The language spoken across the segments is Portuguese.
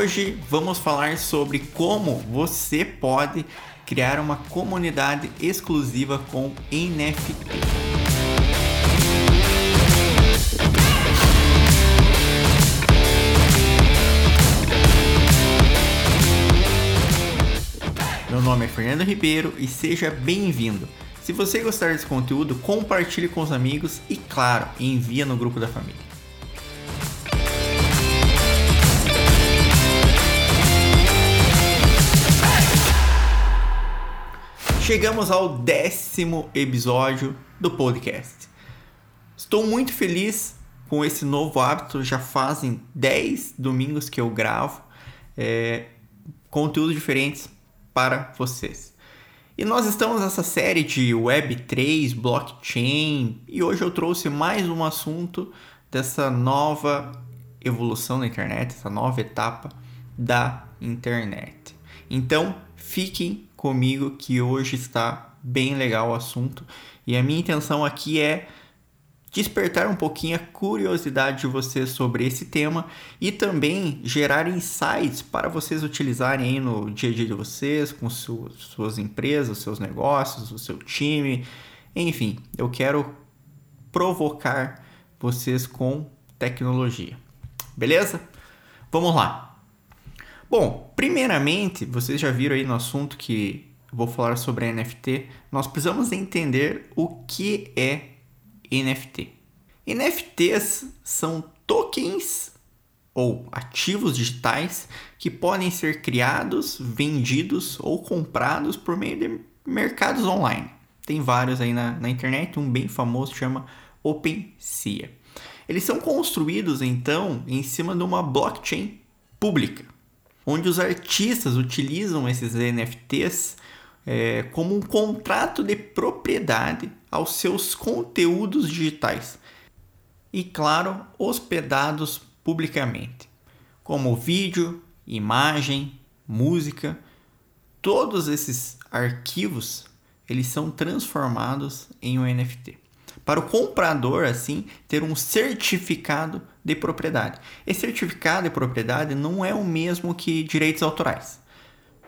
Hoje vamos falar sobre como você pode criar uma comunidade exclusiva com NFT. Meu nome é Fernando Ribeiro e seja bem-vindo. Se você gostar desse conteúdo, compartilhe com os amigos e, claro, envia no grupo da família. Chegamos ao décimo episódio do podcast. Estou muito feliz com esse novo hábito. Já fazem 10 domingos que eu gravo é, conteúdos diferentes para vocês. E nós estamos nessa série de Web3, blockchain, e hoje eu trouxe mais um assunto dessa nova evolução da internet, essa nova etapa da internet. Então, fiquem comigo que hoje está bem legal o assunto e a minha intenção aqui é despertar um pouquinho a curiosidade de vocês sobre esse tema e também gerar insights para vocês utilizarem aí no dia a dia de vocês, com suas empresas, seus negócios, o seu time, enfim, eu quero provocar vocês com tecnologia. Beleza? Vamos lá. Bom, primeiramente, vocês já viram aí no assunto que vou falar sobre NFT, nós precisamos entender o que é NFT. NFTs são tokens ou ativos digitais que podem ser criados, vendidos ou comprados por meio de mercados online. Tem vários aí na, na internet, um bem famoso chama OpenSea. Eles são construídos então em cima de uma blockchain pública onde os artistas utilizam esses NFTs é, como um contrato de propriedade aos seus conteúdos digitais e, claro, hospedados publicamente, como vídeo, imagem, música. Todos esses arquivos eles são transformados em um NFT para o comprador, assim, ter um certificado de propriedade. Esse certificado de propriedade não é o mesmo que direitos autorais,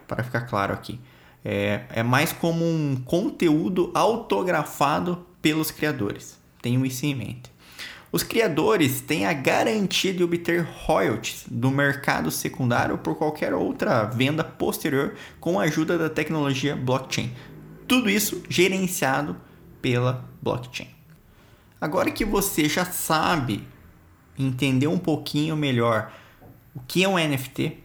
para ficar claro aqui. É, é mais como um conteúdo autografado pelos criadores. Tenham isso em mente. Os criadores têm a garantia de obter royalties do mercado secundário por qualquer outra venda posterior com a ajuda da tecnologia blockchain. Tudo isso gerenciado pela blockchain. Agora que você já sabe entender um pouquinho melhor o que é um NFT,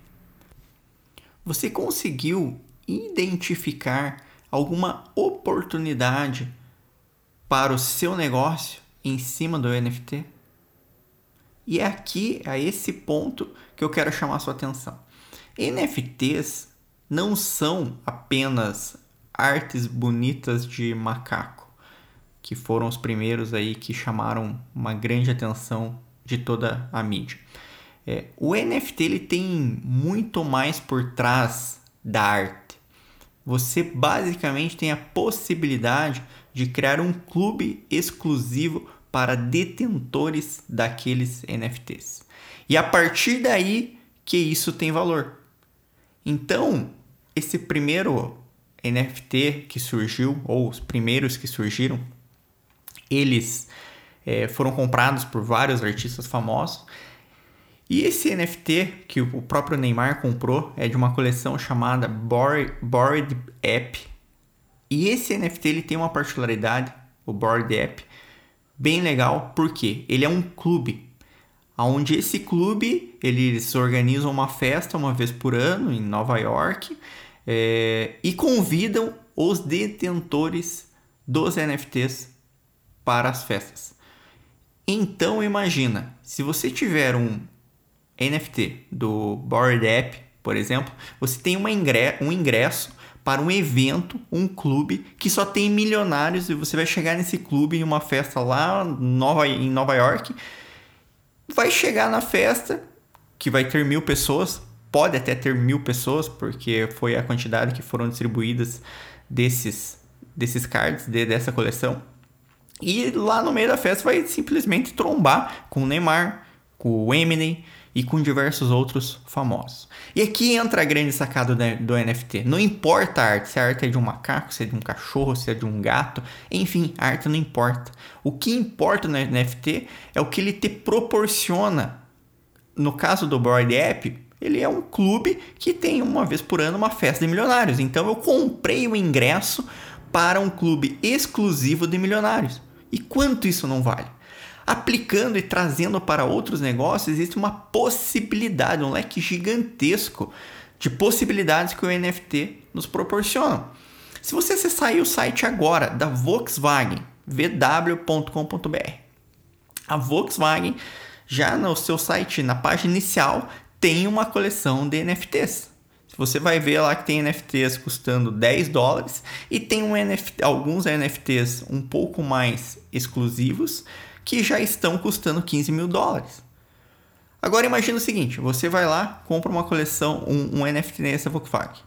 você conseguiu identificar alguma oportunidade para o seu negócio em cima do NFT? E é aqui, a esse ponto, que eu quero chamar sua atenção. NFTs não são apenas artes bonitas de macaco que foram os primeiros aí que chamaram uma grande atenção de toda a mídia. É, o NFT ele tem muito mais por trás da arte. Você basicamente tem a possibilidade de criar um clube exclusivo para detentores daqueles NFTs. E a partir daí que isso tem valor. Então, esse primeiro NFT que surgiu, ou os primeiros que surgiram, eles é, foram comprados por vários artistas famosos. E esse NFT que o próprio Neymar comprou é de uma coleção chamada Bored App. E esse NFT ele tem uma particularidade, o Bored App, bem legal, porque ele é um clube, onde esse clube eles organizam uma festa uma vez por ano em Nova York é, e convidam os detentores dos NFTs para as festas. Então imagina, se você tiver um NFT do Bored App, por exemplo, você tem ingresso, um ingresso para um evento, um clube que só tem milionários e você vai chegar nesse clube em uma festa lá Nova, em Nova York, vai chegar na festa que vai ter mil pessoas, pode até ter mil pessoas porque foi a quantidade que foram distribuídas desses desses cards de, dessa coleção e lá no meio da festa vai simplesmente trombar com o Neymar, com o Eminem e com diversos outros famosos. E aqui entra a grande sacada do NFT. Não importa a arte, se a arte é de um macaco, se é de um cachorro, se é de um gato, enfim, a arte não importa. O que importa no NFT é o que ele te proporciona. No caso do Board App, ele é um clube que tem uma vez por ano uma festa de milionários. Então eu comprei o ingresso para um clube exclusivo de milionários. E quanto isso não vale? Aplicando e trazendo para outros negócios, existe uma possibilidade, um leque gigantesco de possibilidades que o NFT nos proporciona. Se você acessar o site agora da Volkswagen, vw.com.br, a Volkswagen já no seu site, na página inicial, tem uma coleção de NFTs. Você vai ver lá que tem NFTs custando 10 dólares e tem um NFT, alguns NFTs um pouco mais exclusivos que já estão custando 15 mil dólares. Agora imagine o seguinte: você vai lá, compra uma coleção, um, um NFT nessa Volkswagen.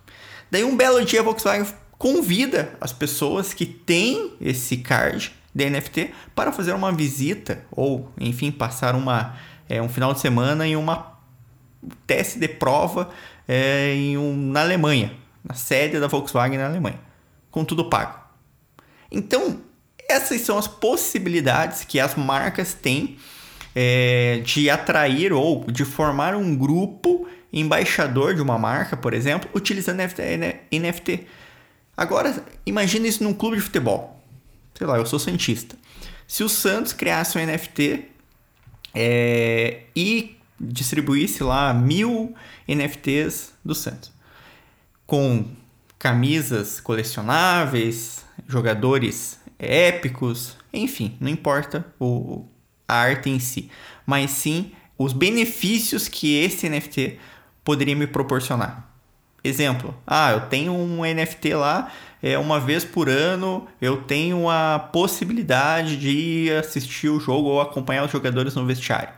Daí um belo dia a Volkswagen convida as pessoas que têm esse card de NFT para fazer uma visita ou, enfim, passar uma, é, um final de semana em uma teste de prova é, em um, na Alemanha, na sede da Volkswagen na Alemanha, com tudo pago. Então, essas são as possibilidades que as marcas têm é, de atrair ou de formar um grupo embaixador de uma marca, por exemplo, utilizando NFT. Agora, imagine isso num clube de futebol. Sei lá, eu sou cientista. Se o Santos criasse um NFT é, e distribuísse lá mil NFTs do Santos. Com camisas colecionáveis, jogadores épicos, enfim, não importa o, a arte em si, mas sim os benefícios que esse NFT poderia me proporcionar. Exemplo, ah, eu tenho um NFT lá, é uma vez por ano eu tenho a possibilidade de assistir o jogo ou acompanhar os jogadores no vestiário.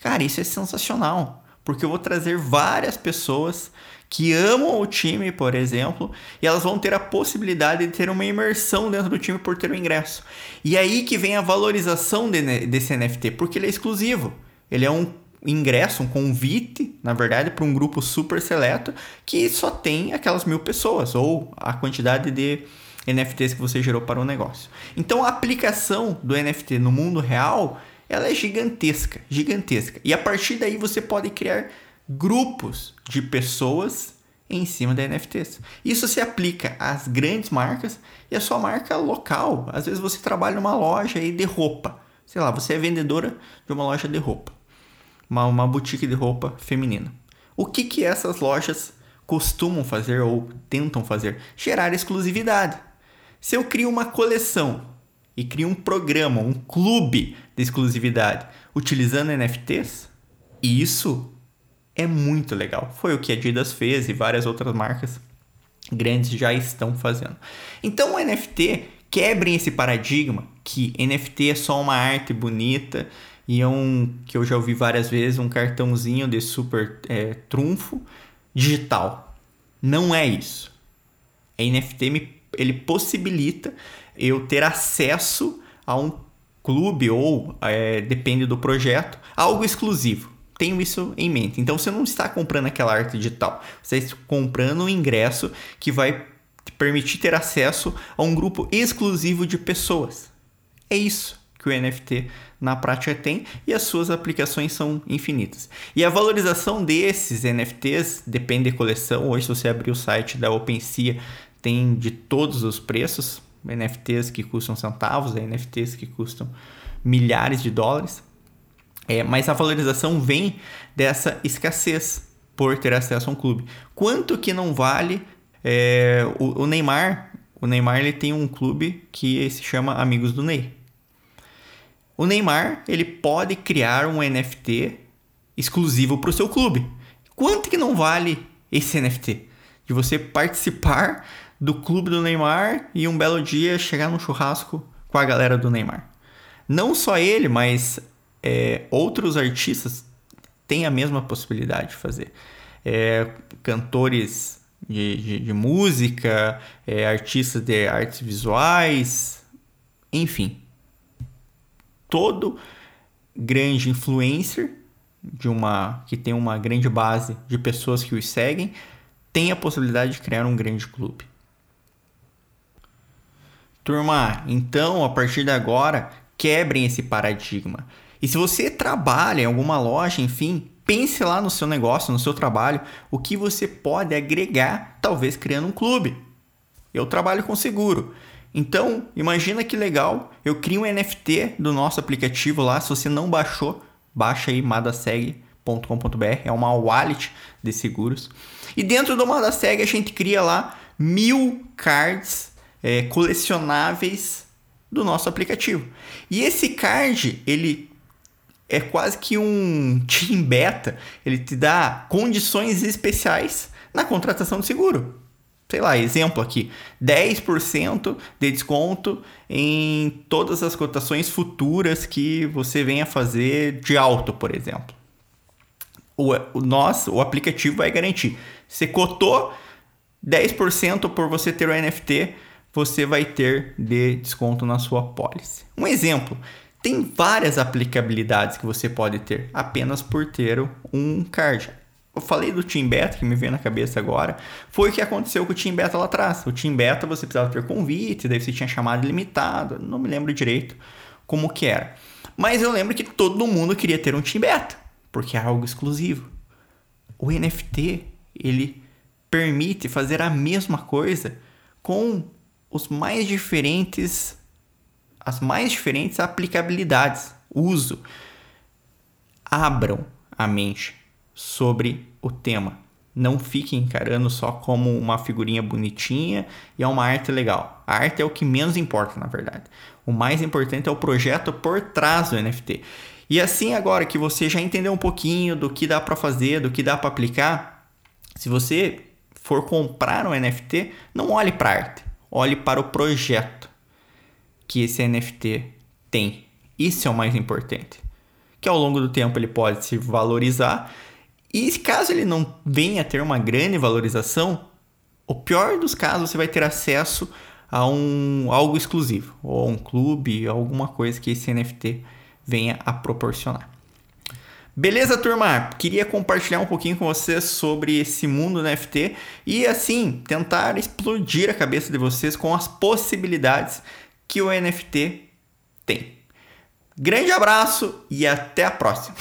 Cara, isso é sensacional, porque eu vou trazer várias pessoas que amam o time, por exemplo, e elas vão ter a possibilidade de ter uma imersão dentro do time por ter o ingresso. E aí que vem a valorização de, desse NFT, porque ele é exclusivo. Ele é um ingresso, um convite, na verdade, para um grupo super seleto que só tem aquelas mil pessoas, ou a quantidade de NFTs que você gerou para o negócio. Então a aplicação do NFT no mundo real ela é gigantesca, gigantesca. E a partir daí você pode criar grupos de pessoas em cima da NFTs. Isso se aplica às grandes marcas e à sua marca local. Às vezes você trabalha numa loja aí de roupa. Sei lá, você é vendedora de uma loja de roupa. Uma, uma boutique de roupa feminina. O que, que essas lojas costumam fazer ou tentam fazer? Gerar exclusividade. Se eu crio uma coleção e crio um programa, um clube de exclusividade utilizando NFTs, isso é muito legal. Foi o que a Adidas fez e várias outras marcas grandes já estão fazendo. Então o NFT quebrem esse paradigma que NFT é só uma arte bonita e é um que eu já ouvi várias vezes um cartãozinho de super é, trunfo digital. Não é isso. A NFT me, ele possibilita eu ter acesso a um clube ou, é, depende do projeto, algo exclusivo. Tenho isso em mente. Então você não está comprando aquela arte digital, você está comprando um ingresso que vai te permitir ter acesso a um grupo exclusivo de pessoas. É isso que o NFT na prática tem e as suas aplicações são infinitas. E a valorização desses NFTs depende da coleção. Hoje, se você abrir o site da OpenSea, tem de todos os preços. NFTs que custam centavos, NFTs que custam milhares de dólares. É, mas a valorização vem dessa escassez por ter acesso a um clube. Quanto que não vale é, o, o, Neymar? O Neymar ele tem um clube que se chama Amigos do Ney. O Neymar ele pode criar um NFT exclusivo para o seu clube. Quanto que não vale esse NFT? De você participar do clube do Neymar e um belo dia chegar num churrasco com a galera do Neymar. Não só ele, mas é, outros artistas têm a mesma possibilidade de fazer. É, cantores de, de, de música, é, artistas de artes visuais, enfim. Todo grande influencer de uma que tem uma grande base de pessoas que os seguem, tem a possibilidade de criar um grande clube. Turma, então a partir de agora, quebrem esse paradigma. E se você trabalha em alguma loja, enfim, pense lá no seu negócio, no seu trabalho, o que você pode agregar, talvez criando um clube. Eu trabalho com seguro. Então, imagina que legal, eu crio um NFT do nosso aplicativo lá, se você não baixou, baixa aí madaseg.com.br, é uma wallet de seguros. E dentro do Madaseg a gente cria lá mil cards é, colecionáveis do nosso aplicativo. E esse card, ele é quase que um team beta, ele te dá condições especiais na contratação de seguro. Sei lá, exemplo aqui, 10% de desconto em todas as cotações futuras que você venha fazer de auto, por exemplo. O, o nosso, o aplicativo vai garantir. Você cotou 10% por você ter o NFT, você vai ter de desconto na sua pólice. Um exemplo, tem várias aplicabilidades que você pode ter apenas por ter um card. Eu falei do Team Beta, que me veio na cabeça agora, foi o que aconteceu com o Team Beta lá atrás. O Team Beta você precisava ter convite, daí você tinha chamado limitado, não me lembro direito como que era. Mas eu lembro que todo mundo queria ter um Team Beta, porque é algo exclusivo. O NFT, ele permite fazer a mesma coisa com os mais diferentes as mais diferentes aplicabilidades, uso. Abram a mente sobre o tema. Não fiquem encarando só como uma figurinha bonitinha e é uma arte legal. A arte é o que menos importa, na verdade. O mais importante é o projeto por trás do NFT. E assim, agora que você já entendeu um pouquinho do que dá para fazer, do que dá para aplicar, se você for comprar um NFT, não olhe para arte olhe para o projeto que esse NFT tem. Isso é o mais importante. Que ao longo do tempo ele pode se valorizar e caso ele não venha a ter uma grande valorização, o pior dos casos você vai ter acesso a um algo exclusivo, ou um clube, alguma coisa que esse NFT venha a proporcionar. Beleza, turma? Queria compartilhar um pouquinho com vocês sobre esse mundo NFT e assim tentar explodir a cabeça de vocês com as possibilidades que o NFT tem. Grande abraço e até a próxima!